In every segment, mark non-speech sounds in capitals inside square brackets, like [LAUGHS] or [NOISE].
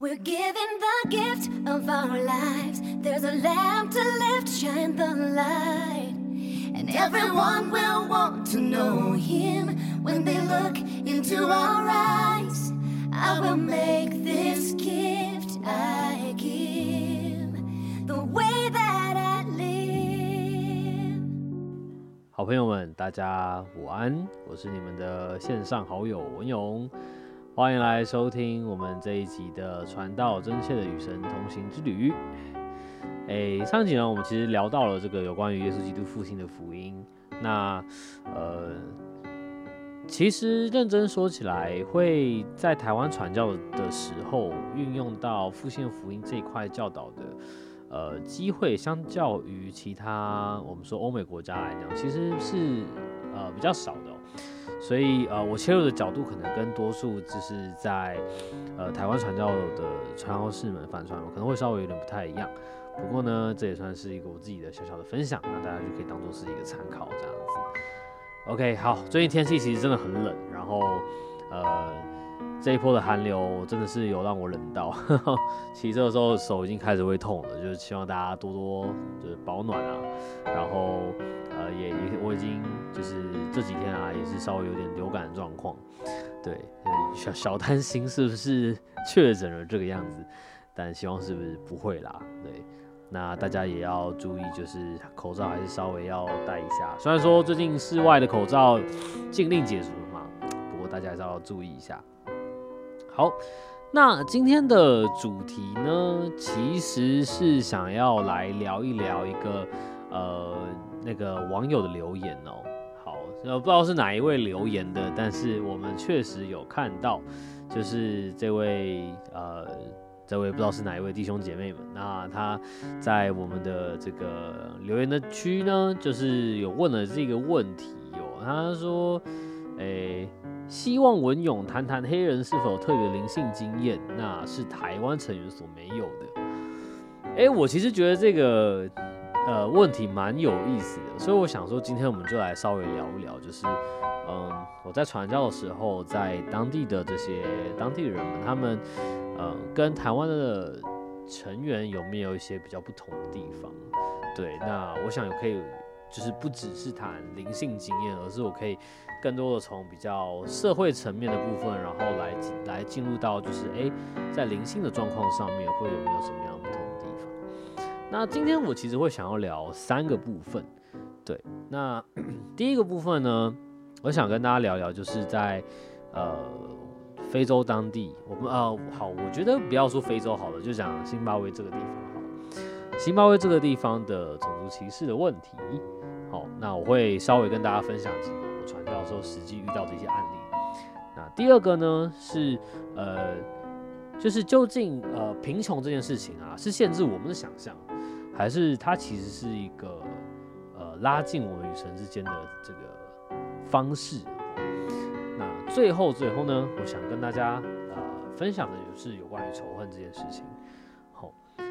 We're given the gift of our lives. There's a lamp to lift, shine the light. And everyone will want to know him when they look into our eyes. I will make this gift I give the way that I live. 好朋友们，大家午安，我是你们的线上好友文勇， 欢迎来收听我们这一集的《传道真切的与神同行之旅》。诶，上一集呢，我们其实聊到了这个有关于耶稣基督复兴的福音。那呃，其实认真说起来，会在台湾传教的时候运用到复兴福音这一块教导的。呃，机会相较于其他我们说欧美国家来讲，其实是呃比较少的、所以呃我切入的角度可能跟多数就是在呃台湾传教的传教士们反传可能会稍微有点不太一样。不过呢，这也算是一个我自己的小小的分享，那大家就可以当做是一个参考这样子。OK，好，最近天气其实真的很冷，然后呃。这一波的寒流真的是有让我冷到，[LAUGHS] 骑车的时候手已经开始会痛了，就是希望大家多多就是保暖啊，然后呃也也我已经就是这几天啊也是稍微有点流感状况，对，小小担心是不是 [LAUGHS] 确诊了这个样子，但希望是不是不会啦，对，那大家也要注意，就是口罩还是稍微要戴一下，虽然说最近室外的口罩禁令解除了嘛，不过大家还是要注意一下。好，那今天的主题呢，其实是想要来聊一聊一个呃那个网友的留言哦。好，呃不知道是哪一位留言的，但是我们确实有看到，就是这位呃这位不知道是哪一位弟兄姐妹们，那他在我们的这个留言的区呢，就是有问了这个问题哦，他说，诶。希望文勇谈谈黑人是否特别灵性经验，那是台湾成员所没有的。哎，我其实觉得这个呃问题蛮有意思的，所以我想说今天我们就来稍微聊一聊，就是嗯我在传教的时候，在当地的这些当地人们，他们呃跟台湾的成员有没有一些比较不同的地方？对，那我想也可以，就是不只是谈灵性经验，而是我可以。更多的从比较社会层面的部分，然后来来进入到就是哎，在灵性的状况上面会有没有什么样不同的地方？那今天我其实会想要聊三个部分，对，那第一个部分呢，我想跟大家聊聊，就是在呃非洲当地，我们呃好，我觉得不要说非洲好了，就讲新巴威这个地方好，新巴威这个地方的种族歧视的问题，好，那我会稍微跟大家分享几传教时候实际遇到的一些案例。那第二个呢是呃，就是究竟呃贫穷这件事情啊，是限制我们的想象，还是它其实是一个呃拉近我们与神之间的这个方式？那最后最后呢，我想跟大家呃分享的就是有关于仇恨这件事情。好，呃，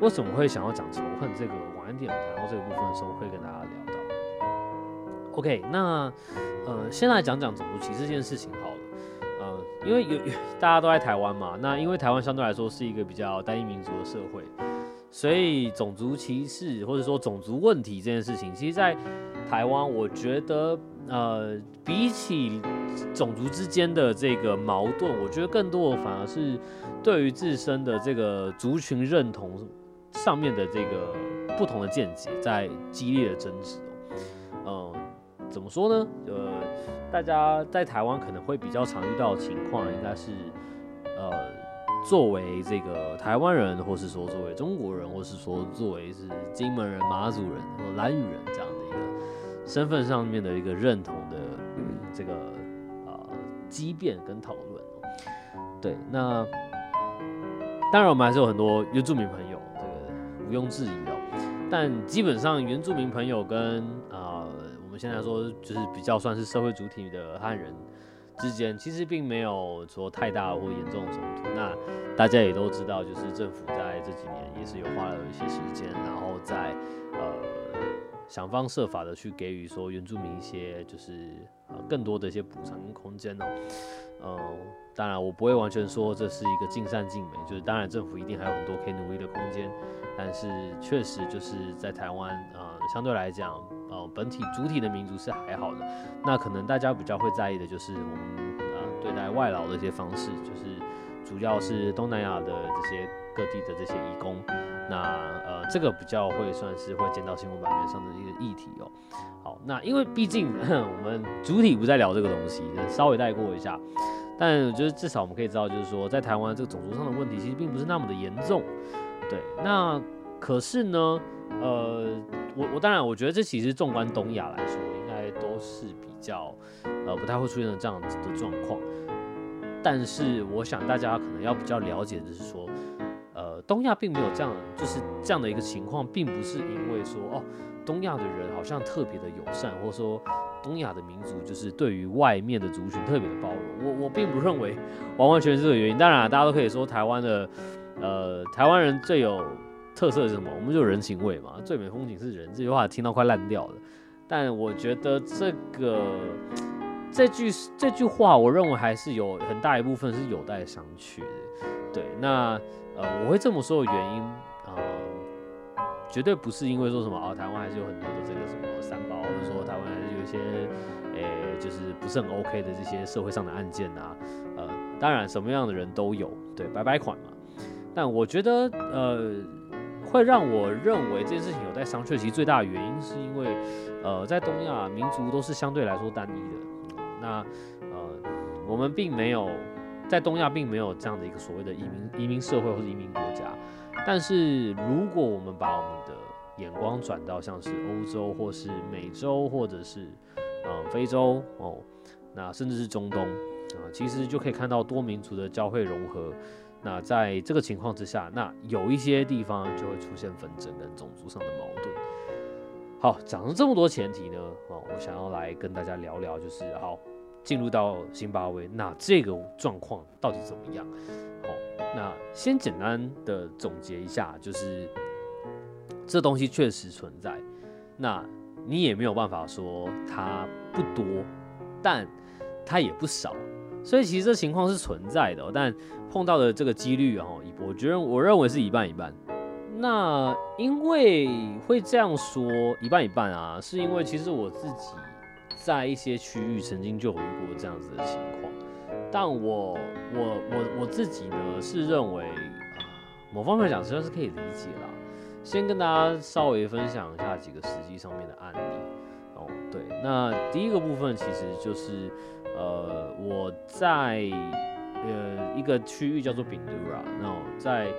为什么会想要讲仇恨这个晚一点谈到这个部分的时候，会跟大家聊。OK，那呃，先来讲讲种族歧视这件事情好了。呃，因为有大家都在台湾嘛，那因为台湾相对来说是一个比较单一民族的社会，所以种族歧视或者说种族问题这件事情，其实，在台湾，我觉得呃，比起种族之间的这个矛盾，我觉得更多的反而是对于自身的这个族群认同上面的这个不同的见解在激烈的争执，怎么说呢？呃，大家在台湾可能会比较常遇到的情况，应该是，呃，作为这个台湾人，或是说作为中国人，或是说作为是金门人、马祖人或兰屿人这样的一个身份上面的一个认同的这个呃激辩跟讨论。对，那当然我们还是有很多原住民朋友，这个毋庸置疑的。但基本上原住民朋友跟们现在说，就是比较算是社会主体的汉人之间，其实并没有说太大或严重的冲突。那大家也都知道，就是政府在这几年也是有花了一些时间，然后在呃想方设法的去给予说原住民一些就是呃更多的一些补偿空间哦。呃，当然我不会完全说这是一个尽善尽美，就是当然政府一定还有很多可以努力的空间，但是确实就是在台湾啊，相对来讲，呃，本体主体的民族是还好的。那可能大家比较会在意的就是我们啊对待外劳的一些方式，就是主要是东南亚的这些各地的这些移工。那呃，这个比较会算是会见到新闻版面上的一个议题哦。好，那因为毕竟我们主体不在聊这个东西，稍微带过一下。但我觉得至少我们可以知道，就是说在台湾这个种族上的问题其实并不是那么的严重。对，那可是呢，呃，我我当然我觉得这其实纵观东亚来说，应该都是比较呃不太会出现的这样子的状况。但是我想大家可能要比较了解的是说。呃东亚并没有这样，就是这样的一个情况，并不是因为说哦，东亚的人好像特别的友善，或者说东亚的民族就是对于外面的族群特别的包容。我我并不认为完完全是这个原因。当然，大家都可以说台湾的，呃，台湾人最有特色是什么？我们就人情味嘛，最美风景是人。这句话听到快烂掉了。但我觉得这个这句这句话，我认为还是有很大一部分是有待商榷的。对，那。呃，我会这么说的原因，呃，绝对不是因为说什么啊，台湾还是有很多的这个什么三包，或者说台湾还是有一些，诶，就是不是很 OK 的这些社会上的案件啊，呃，当然什么样的人都有，对，白白款嘛。但我觉得，呃，会让我认为这件事情有待商榷，其实最大的原因是因为，呃，在东亚民族都是相对来说单一的，那，呃，我们并没有。在东亚并没有这样的一个所谓的移民移民社会或者移民国家，但是如果我们把我们的眼光转到像是欧洲或是美洲或者是嗯非洲哦，那甚至是中东啊，其实就可以看到多民族的交汇融合。那在这个情况之下，那有一些地方就会出现纷争跟种族上的矛盾。好，讲了这么多前提呢，哦，我想要来跟大家聊聊，就是好。进入到津巴威，那这个状况到底怎么样？好，那先简单的总结一下，就是这东西确实存在，那你也没有办法说它不多，但它也不少，所以其实这情况是存在的，但碰到的这个几率哦，我觉得我认为是一半一半。那因为会这样说一半一半啊，是因为其实我自己。在一些区域曾经就有遇过这样子的情况，但我我我我自己呢是认为啊，某方面讲实际上是可以理解啦。先跟大家稍微分享一下几个实际上面的案例哦。对，那第一个部分其实就是呃我在呃一个区域叫做丙都拉，那在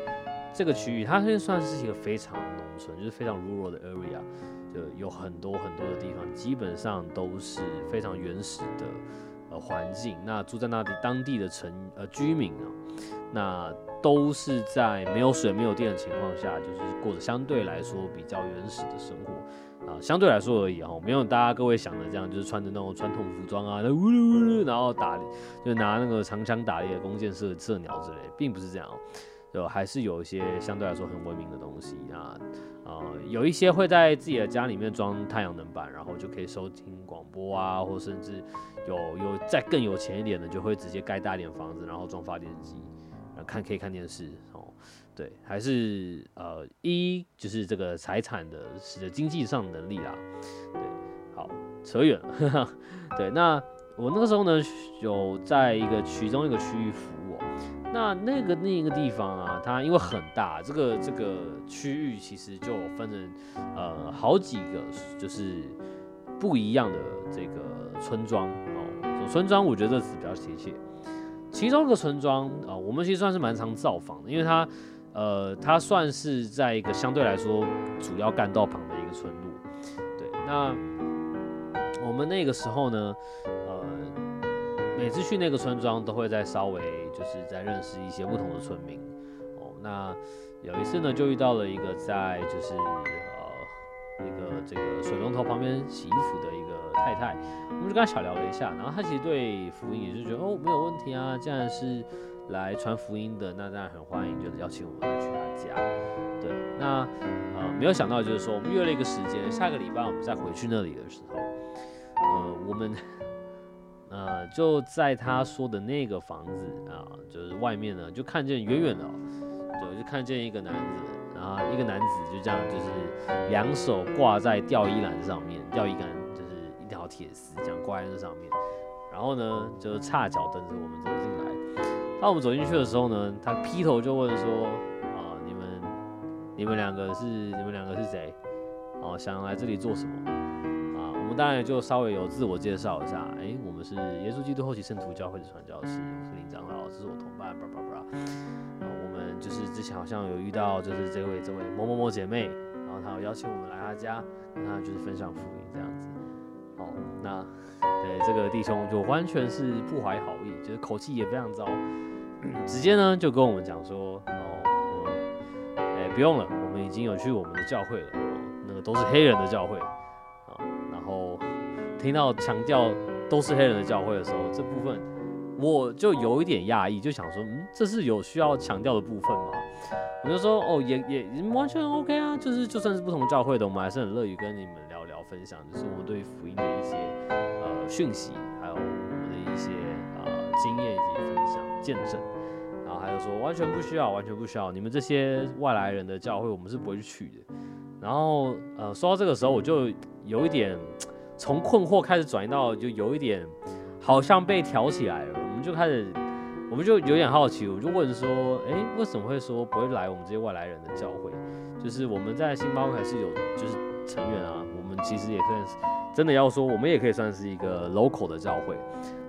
这个区域它现在算是一个非常农村，就是非常 rural 的 area。就，有很多很多的地方，基本上都是非常原始的呃环境。那住在那里当地的城呃居民啊，那都是在没有水、没有电的情况下，就是过着相对来说比较原始的生活啊。相对来说而已哈，没有大家各位想的这样，就是穿着那种传统服装啊，呜噜呜噜，然后打就拿那个长枪打猎、弓箭射射鸟之类，并不是这样。就还是有一些相对来说很文明的东西啊，呃，有一些会在自己的家里面装太阳能板，然后就可以收听广播啊，或甚至有有再更有钱一点的，就会直接盖大一点房子，然后装发电机，看可以看电视哦。对，还是呃一就是这个财产的使得经济上能力啦。对，好扯远了。[LAUGHS] 对，那我那个时候呢，有在一个其中一个区域服务。那那个另一个地方啊，它因为很大，这个这个区域其实就分成呃好几个，就是不一样的这个村庄哦。村庄我觉得这词比较贴切。其中一个村庄啊，我们其实算是蛮常造访的，因为它呃它算是在一个相对来说主要干道旁的一个村路。对，那我们那个时候呢，呃每次去那个村庄都会再稍微。就是在认识一些不同的村民哦。那有一次呢，就遇到了一个在就是呃一个这个水龙头旁边洗衣服的一个太太，我们就跟她小聊了一下。然后她其实对福音也是觉得哦没有问题啊，既然是来传福音的，那当然很欢迎，就是邀请我们来去他家。对，那呃没有想到就是说，我们约了一个时间，下个礼拜我们再回去那里的时候，呃，我们呃就在他说的那个房子啊，就是外面呢，就看见远远的，对，就看见一个男子，然后一个男子就这样，就是两手挂在吊衣篮上面，吊衣杆就是一条铁丝这样挂在那上面，然后呢，就是叉脚等着我们走进来。当我们走进去的时候呢，他劈头就问说：“啊，你们你们两个是你们两个是谁？哦，想来这里做什么？”啊，我们当然就稍微有自我介绍一下，哎，我们是耶稣基督后期圣徒教会的传教士，我是林长老，这是我同伴，叭叭叭。啊，我们就是之前好像有遇到，就是这位这位某某某姐妹，然后她有邀请我们来她家，跟她就是分享福音这样子。哦，那对这个弟兄就完全是不怀好意，就是口气也非常糟。直接呢就跟我们讲说，哦，哎，不用了，我们已经有去我们的教会了，那个都是黑人的教会，啊，然后听到强调都是黑人的教会的时候，这部分我就有一点讶异，就想说，嗯，这是有需要强调的部分吗？我就说，哦，也也完全 OK 啊，就是就算是不同教会的，我们还是很乐于跟你们聊聊分享，就是我们对福音的一些呃讯息，还有我们的一些呃经验以及分享见证。还有说完全不需要，完全不需要，你们这些外来人的教会，我们是不会去的。然后，呃，说到这个时候，我就有一点从困惑开始转移到，就有一点好像被挑起来了。我们就开始，我们就有点好奇，我就问说，哎，为什么会说不会来我们这些外来人的教会？就是我们在新巴克还是有就是成员啊，我们其实也算是真的要说，我们也可以算是一个 local 的教会。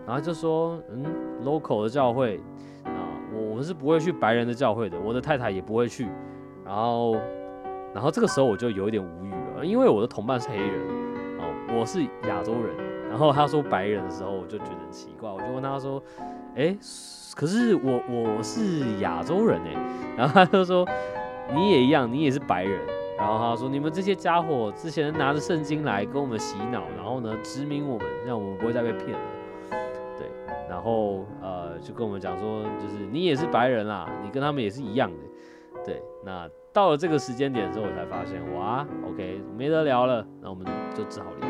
然后就说，嗯，local 的教会。我们是不会去白人的教会的，我的太太也不会去。然后，然后这个时候我就有一点无语了，因为我的同伴是黑人，哦，我是亚洲人。然后他说白人的时候，我就觉得很奇怪，我就问他说：“哎，可是我我是亚洲人哎。”然后他就说：“你也一样，你也是白人。”然后他说：“你们这些家伙之前拿着圣经来跟我们洗脑，然后呢殖民我们，让我们不会再被骗了。”然后呃，就跟我们讲说，就是你也是白人啦，你跟他们也是一样的，对。那到了这个时间点之后，我才发现，哇，OK，没得聊了，那我们就只好离开。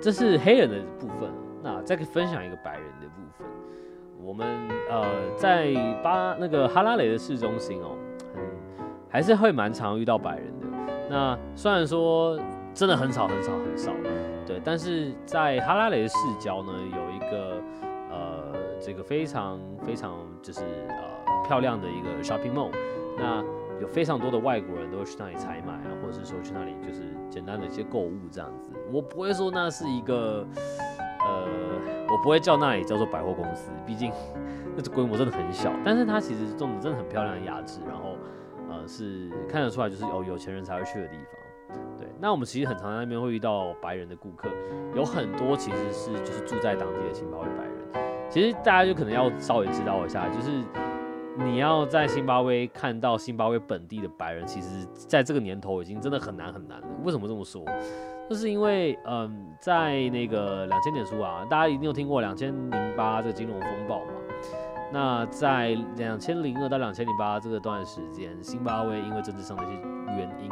这是黑人的部分，那再分享一个白人的部分。我们呃在巴那个哈拉雷的市中心哦，很还是会蛮常遇到白人的。那虽然说真的很少很少很少。对，但是在哈拉雷的市郊呢，有一个呃，这个非常非常就是呃漂亮的一个 shopping mall，那有非常多的外国人都会去那里采买啊，或者是说去那里就是简单的一些购物这样子。我不会说那是一个呃，我不会叫那里叫做百货公司，毕竟那规模真的很小。但是它其实种的真的很漂亮的雅致，然后呃是看得出来就是有有钱人才会去的地方。那我们其实很常在那边会遇到白人的顾客，有很多其实是就是住在当地的新巴威白人。其实大家就可能要稍微知道一下，就是你要在新巴威看到新巴威本地的白人，其实在这个年头已经真的很难很难了。为什么这么说？就是因为嗯，在那个两千年初啊，大家一定有听过两千零八这个金融风暴嘛。那在两千零二到两千零八这个段时间，新巴威因为政治上的一些原因。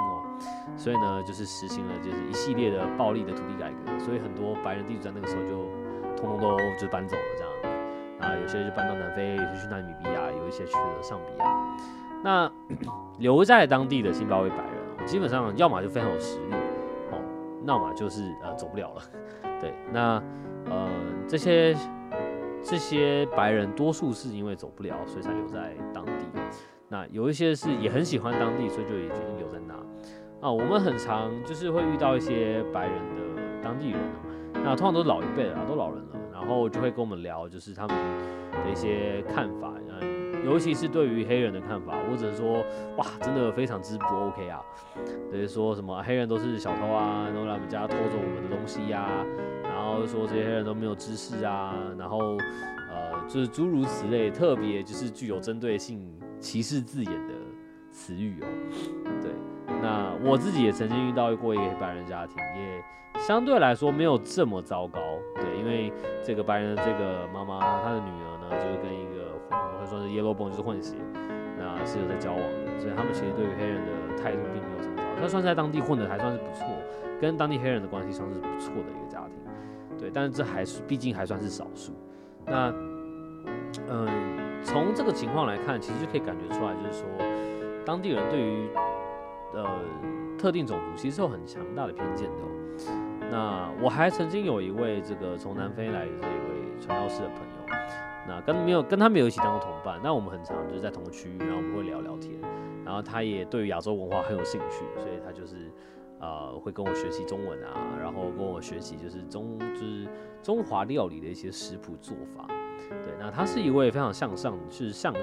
所以呢，就是实行了就是一系列的暴力的土地改革，所以很多白人地主在那个时候就通通都就搬走了这样，啊，有些就搬到南非，有些去纳米比亚，有一些去了上比亚。那留在当地的新巴威白人，基本上要么就非常有实力，哦，要么就是呃走不了了。[LAUGHS] 对，那呃这些这些白人多数是因为走不了，所以才留在当地。那有一些是也很喜欢当地，所以就也决定留在那。啊，我们很常就是会遇到一些白人的当地人，那通常都是老一辈的啊，都老人了，然后就会跟我们聊，就是他们的一些看法，嗯，尤其是对于黑人的看法，或者说，哇，真的非常之不 OK 啊，等于说什么黑人都是小偷啊，然后来我们家偷走我们的东西呀，然后说这些黑人都没有知识啊，然后呃，就是诸如此类，特别就是具有针对性歧视字眼的词语哦，对。那我自己也曾经遇到过一个白人家庭，也相对来说没有这么糟糕，对，因为这个白人的这个妈妈，她的女儿呢，就是跟一个我们算是 yellow bone，就是混血，那是有在交往的，所以他们其实对于黑人的态度并没有这么糟，他算在当地混的还算是不错，跟当地黑人的关系算是不错的一个家庭，对，但是这还是毕竟还算是少数。那嗯，从这个情况来看，其实就可以感觉出来，就是说当地人对于呃特定种族其实有很强大的偏见的。那我还曾经有一位这个从南非来的这一位传教士的朋友，那跟没有跟他没有一起当过同伴，那我们很常就是在同个区域，然后我们会聊聊天，然后他也对于亚洲文化很有兴趣，所以他就是呃会跟我学习中文啊，然后跟我学习就是中就是中华料理的一些食谱做法。对，那他是一位非常向上、是向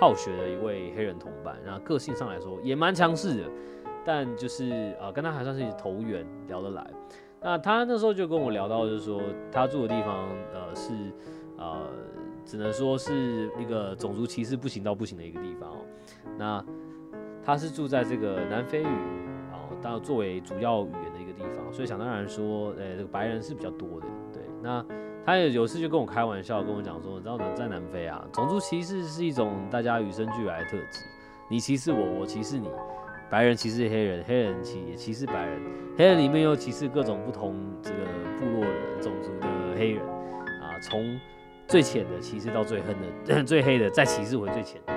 好学的一位黑人同伴，然后个性上来说也蛮强势的，但就是呃跟他还算是投缘，聊得来。那他那时候就跟我聊到，就是说他住的地方，呃，是呃，只能说是一个种族歧视不行到不行的一个地方哦。那他是住在这个南非语，然后当作为主要语言的一个地方，所以想当然说，呃，这个白人是比较多的。对，那他也有次就跟我开玩笑，跟我讲说，你知道在南非啊，种族歧视是一种大家与生俱来的特质，你歧视我，我歧视你。白人歧视黑人，黑人歧歧视白人，黑人里面又歧视各种不同这个部落的种族的黑人，啊，从最浅的歧视到最恨的、[COUGHS] 最黑的，再歧视回最浅的。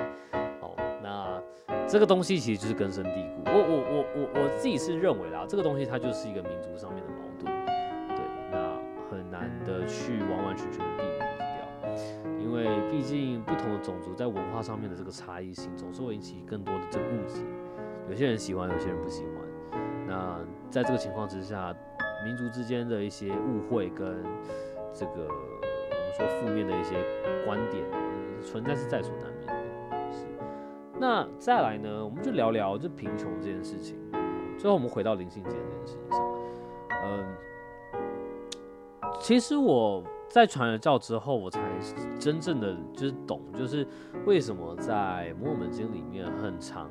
哦，那这个东西其实就是根深蒂固。我我我我我自己是认为啦，这个东西它就是一个民族上面的矛盾，对，那很难的去完完全全的避免掉，因为毕竟不同的种族在文化上面的这个差异性，总是会引起更多的这个误解。有些人喜欢，有些人不喜欢。那在这个情况之下，民族之间的一些误会跟这个我们说负面的一些观点存在是在所难免的。是。那再来呢，我们就聊聊这贫穷这件事情。最后我们回到灵性节这件事情上。嗯，其实我在传了教之后，我才真正的就是懂，就是为什么在摩门经里面很长。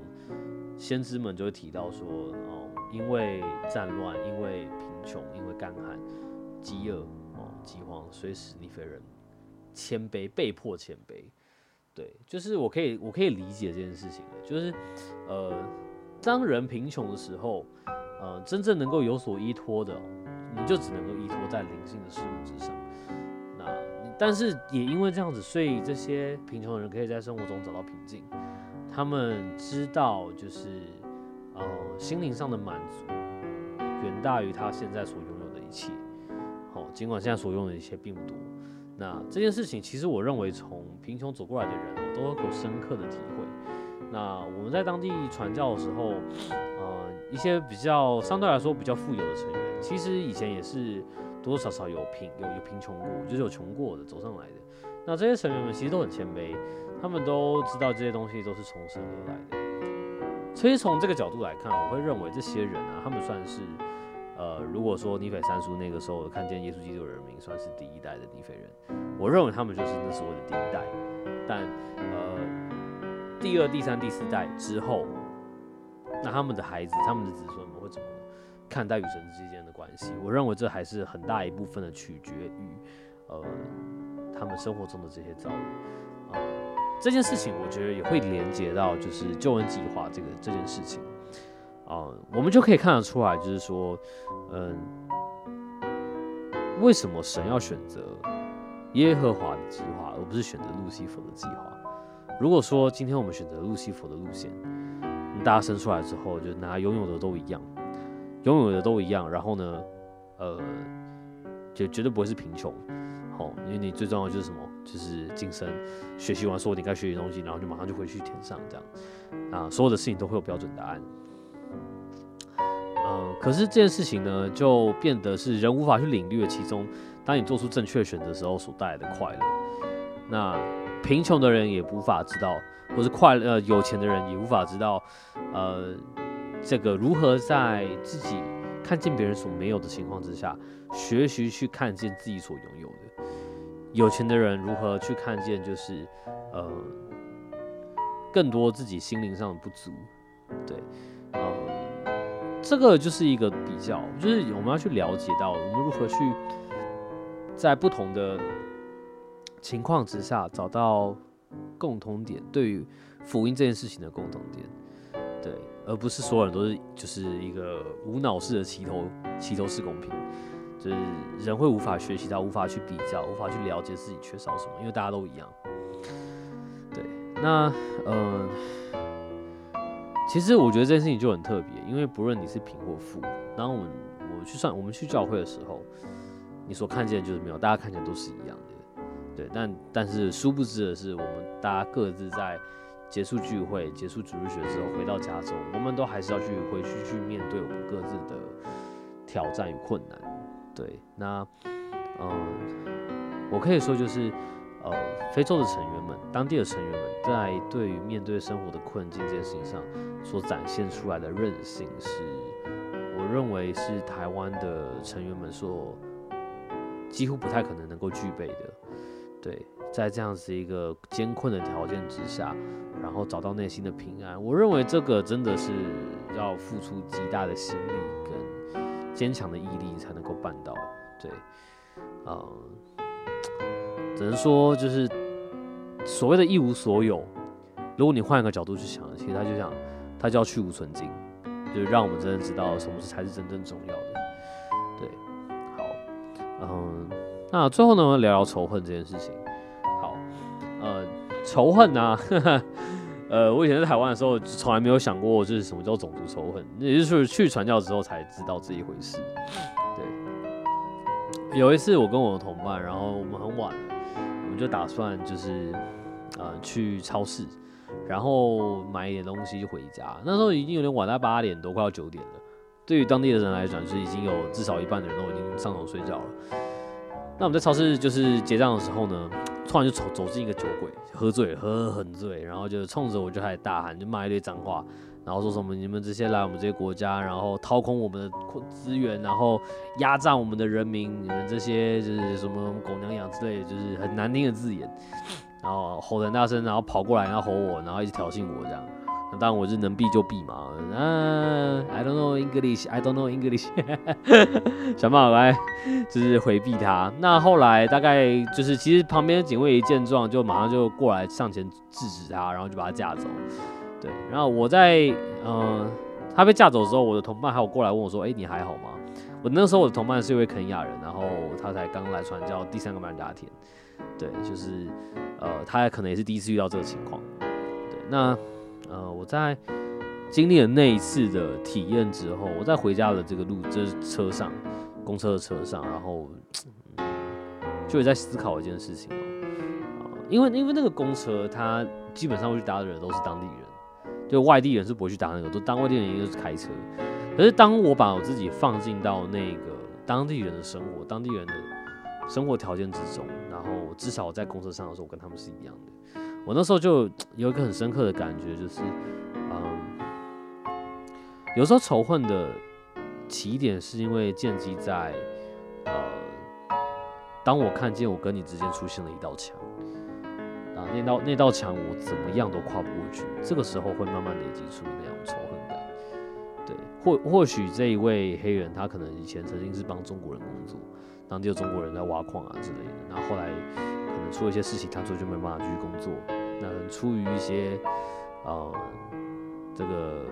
先知们就会提到说，哦，因为战乱，因为贫穷，因为干旱、饥饿，哦，饥荒，所以使尼非人谦卑，被迫谦卑。对，就是我可以，我可以理解这件事情就是，呃，当人贫穷的时候，呃，真正能够有所依托的，你就只能够依托在灵性的事物之上。那，但是也因为这样子，所以这些贫穷的人可以在生活中找到平静。他们知道，就是呃，心灵上的满足远大于他现在所拥有的一切。好，尽管现在所拥有的一切并不多。那这件事情，其实我认为从贫穷走过来的人都有深刻的体会。那我们在当地传教的时候，呃，一些比较相对来说比较富有的成员，其实以前也是多多少少有贫有有贫穷过，就是有穷过的走上来的。那这些成员们其实都很谦卑。他们都知道这些东西都是从神而来的，所以从这个角度来看，我会认为这些人啊，他们算是，呃，如果说尼斐三叔那个时候看见耶稣基督的人民，算是第一代的尼斐人，我认为他们就是那所谓的第一代。但呃，第二、第三、第四代之后，那他们的孩子、他们的子孙们会怎么看待与神之间的关系？我认为这还是很大一部分的取决于，呃，他们生活中的这些遭遇。这件事情，我觉得也会连接到就是救恩计划这个这件事情啊，我们就可以看得出来，就是说，嗯，为什么神要选择耶和华的计划，而不是选择路西弗的计划？如果说今天我们选择路西弗的路线，大家生出来之后就拿拥有的都一样，拥有的都一样，然后呢，呃，就绝对不会是贫穷。好，因为你最重要就是什么？就是晋升，学习完所有你该学习的东西，然后就马上就回去填上这样，啊，所有的事情都会有标准答案。嗯，可是这件事情呢，就变得是人无法去领略其中，当你做出正确选择时候所带来的快乐。那贫穷的人也无法知道，或是快乐有钱的人也无法知道，呃，这个如何在自己看见别人所没有的情况之下，学习去看见自己所拥有的。有钱的人如何去看见，就是呃，更多自己心灵上的不足，对，呃，这个就是一个比较，就是我们要去了解到我们如何去在不同的情况之下找到共同点，对于福音这件事情的共同点，对，而不是所有人都是就是一个无脑式的齐头齐头式公平，就是人会无法学习到，无法去比较，无法去了解自己缺少什么，因为大家都一样。对，那呃，其实我觉得这件事情就很特别，因为不论你是贫或富，然后我们我去上我们去教会的时候，你所看见的就是没有，大家看起来都是一样的，对，但但是殊不知的是，我们大家各自在结束聚会、结束主日学之后回到家中，我们都还是要去回去去面对我们各自的挑战与困难，对，那嗯，我可以说就是呃，非洲的成员们、当地的成员们在对于面对生活的困境这件事情上所展现出来的韧性是。我认为是台湾的成员们所几乎不太可能能够具备的。对，在这样子一个艰困的条件之下，然后找到内心的平安，我认为这个真的是要付出极大的心力坚强的毅力才能够办到。对，嗯，只能说就是所谓的一无所有，如果你换一个角度去想，其实他就想，他就要去无存精。就是让我们真的知道什么是才是真正重要的。对，好，嗯，那最后呢，聊聊仇恨这件事情。好，呃，仇恨呢，[LAUGHS] 呃，我以前在台湾的时候，从来没有想过就是什么叫种族仇恨，也就是去传教之后才知道这一回事。对，有一次我跟我的同伴，然后我们很晚了，我们就打算就是呃去超市。然后买一点东西就回家，那时候已经有点晚，大概八点多，快要九点了。对于当地的人来讲，就是已经有至少一半的人都已经上床睡觉了。那我们在超市就是结账的时候呢，突然就走走进一个酒鬼，喝醉，喝很醉，然后就冲着我就开始大喊，就骂一堆脏话，然后说什么你们这些来我们这些国家，然后掏空我们的资源，然后压榨我们的人民，你们这些就是什么狗娘养之类的，就是很难听的字眼。然后吼很大声，然后跑过来，然后吼我，然后一直挑衅我这样。那当然我是能避就避嘛。嗯，I don't know English, I don't know English，[LAUGHS] 想办法来就是回避他。那后来大概就是其实旁边的警卫一见状，就马上就过来上前制止他，然后就把他架走。对，然后我在嗯他被架走之后，我的同伴还有过来问我说：“哎，你还好吗？”我那时候我的同伴是一位肯亚人，然后他才刚来传教第三个曼达田。对，就是，呃，他可能也是第一次遇到这个情况。对，那，呃，我在经历了那一次的体验之后，我在回家的这个路，就是车上，公车的车上，然后，就也在思考一件事情哦，啊，因为因为那个公车，它基本上会去搭的人都是当地人，就外地人是不会去搭那个，都当外地人也就是开车。可是当我把我自己放进到那个当地人的生活，当地人的。生活条件之中，然后至少我在公车上的时候，我跟他们是一样的。我那时候就有一个很深刻的感觉，就是，嗯，有时候仇恨的起点是因为建基在，呃，当我看见我跟你之间出现了一道墙，啊，那道那道墙我怎么样都跨不过去，这个时候会慢慢累积出那种仇恨感。对，或或许这一位黑人，他可能以前曾经是帮中国人工作。当地的中国人在挖矿啊之类的，然后后来出了一些事情，他说就没办法继续工作。那出于一些呃这个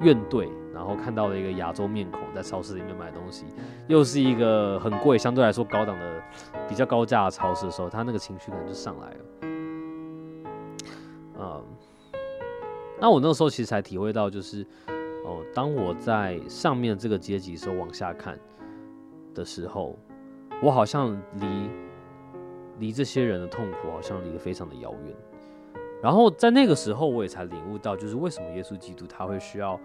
怨怼，然后看到了一个亚洲面孔在超市里面买东西，又是一个很贵、相对来说高档的、比较高价的超市的时候，他那个情绪可能就上来了。嗯，那我那个时候其实才体会到，就是哦，当我在上面这个阶级的时候往下看的时候。我好像离离这些人的痛苦好像离得非常的遥远，然后在那个时候我也才领悟到，就是为什么耶稣基督他会需要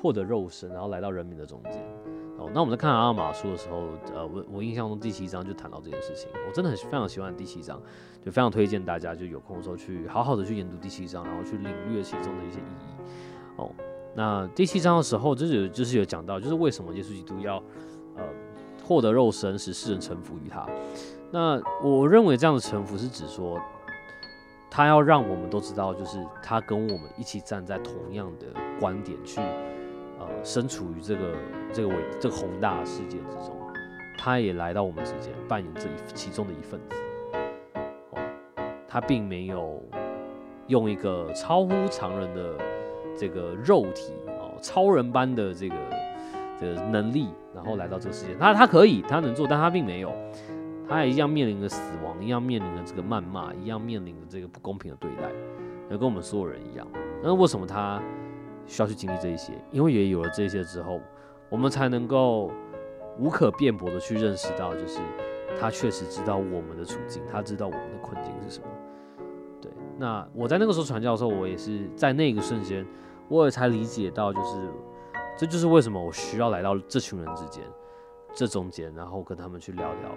获得肉身，然后来到人民的中间。哦，那我们在看阿玛书的时候，呃，我我印象中第七章就谈到这件事情，我真的很非常喜欢第七章，就非常推荐大家就有空的时候去好好的去研读第七章，然后去领略其中的一些意义。哦，那第七章的时候，就是就是有讲到，就是为什么耶稣基督要呃。获得肉身，使世人臣服于他。那我认为这样的臣服是指说，他要让我们都知道，就是他跟我们一起站在同样的观点去，呃，身处于这个这个伟这个宏大世界之中。他也来到我们之间，扮演这一其中的一份子。哦，他并没有用一个超乎常人的这个肉体哦，超人般的这个的能力，然后来到这个世界。他他可以，他能做，但他并没有。他也一样面临着死亡，一样面临着这个谩骂，一样面临着这个不公平的对待，跟我们所有人一样。那为什么他需要去经历这一些？因为也有了这些之后，我们才能够无可辩驳的去认识到，就是他确实知道我们的处境，他知道我们的困境是什么。对，那我在那个时候传教的时候，我也是在那个瞬间，我也才理解到，就是这就是为什么我需要来到这群人之间。这中间，然后跟他们去聊聊，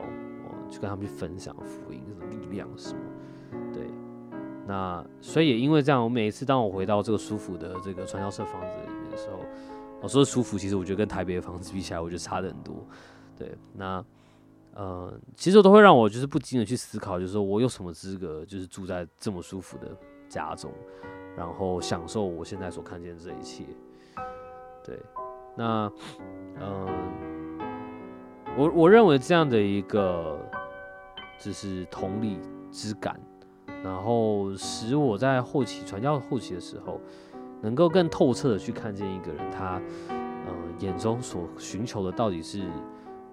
去跟他们去分享福音的力量什么，对，那所以也因为这样，我每一次当我回到这个舒服的这个传教社房子里面的时候，我说舒服，其实我觉得跟台北的房子比起来，我觉得差的很多，对，那呃，其实都会让我就是不禁的去思考，就是说我有什么资格，就是住在这么舒服的家中，然后享受我现在所看见的这一切，对，那嗯。我我认为这样的一个，就是同理之感，然后使我在后期传教后期的时候，能够更透彻的去看见一个人，他嗯眼中所寻求的到底是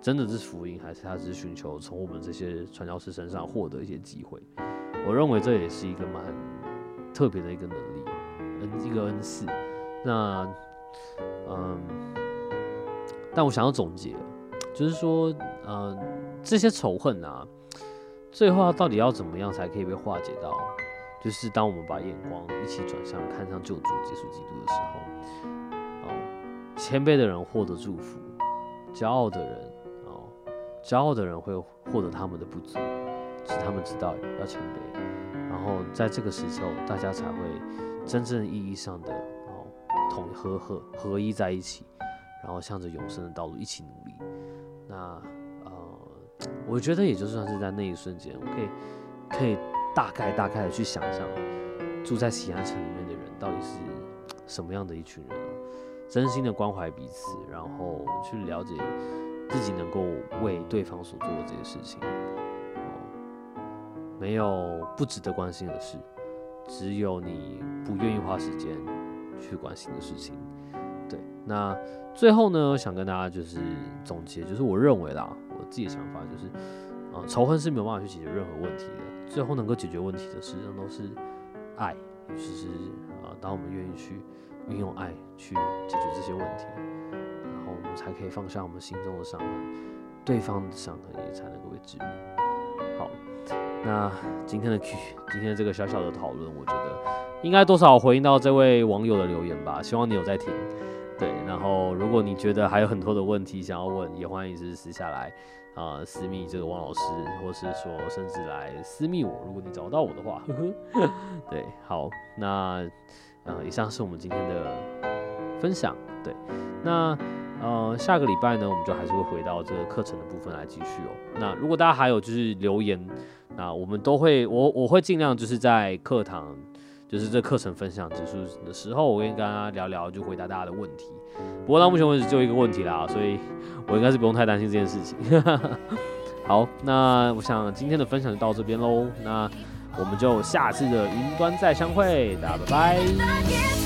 真的是福音，还是他只是寻求从我们这些传教士身上获得一些机会。我认为这也是一个蛮特别的一个能力，恩一个恩赐。那嗯，但我想要总结。就是说，呃，这些仇恨啊，最后到底要怎么样才可以被化解到？就是当我们把眼光一起转向看向救主耶稣基督的时候，哦，谦卑的人获得祝福，骄傲的人，哦，骄傲的人会获得他们的不足，使他们知道要谦卑，然后在这个时候，大家才会真正意义上的哦统合合合一在一起，然后向着永生的道路一起努力。那，我觉得也就算是在那一瞬间，我可以可以大概大概的去想象，住在喜安城里面的人到底是什么样的一群人，真心的关怀彼此，然后去了解自己能够为对方所做的这些事情，没有不值得关心的事，只有你不愿意花时间去关心的事情。对，那最后呢，想跟大家就是总结，就是我认为啦，我自己的想法就是，啊，仇恨是没有办法去解决任何问题的，最后能够解决问题的，实际上都是爱，就是啊，当我们愿意去运用爱去解决这些问题，然后我们才可以放下我们心中的伤痕，对方的伤痕也才能够被治愈。好，那今天的 Q，[LAUGHS] 今天这个小小的讨论，我觉得应该多少回应到这位网友的留言吧，希望你有在听。对，然后如果你觉得还有很多的问题想要问，也欢迎是私下来啊私密这个王老师，或是说甚至来私密我，如果你找到我的话，呵呵。对，好，那呃以上是我们今天的分享，对，那呃下个礼拜呢，我们就还是会回到这个课程的部分来继续哦。那如果大家还有就是留言，那我们都会我我会尽量就是在课堂。就是这课程分享结束的时候，我跟大家聊聊，就回答大家的问题。不过到目前为止就一个问题啦，所以我应该是不用太担心这件事情。[LAUGHS] 好，那我想今天的分享就到这边喽。那我们就下次的云端再相会，大家拜拜。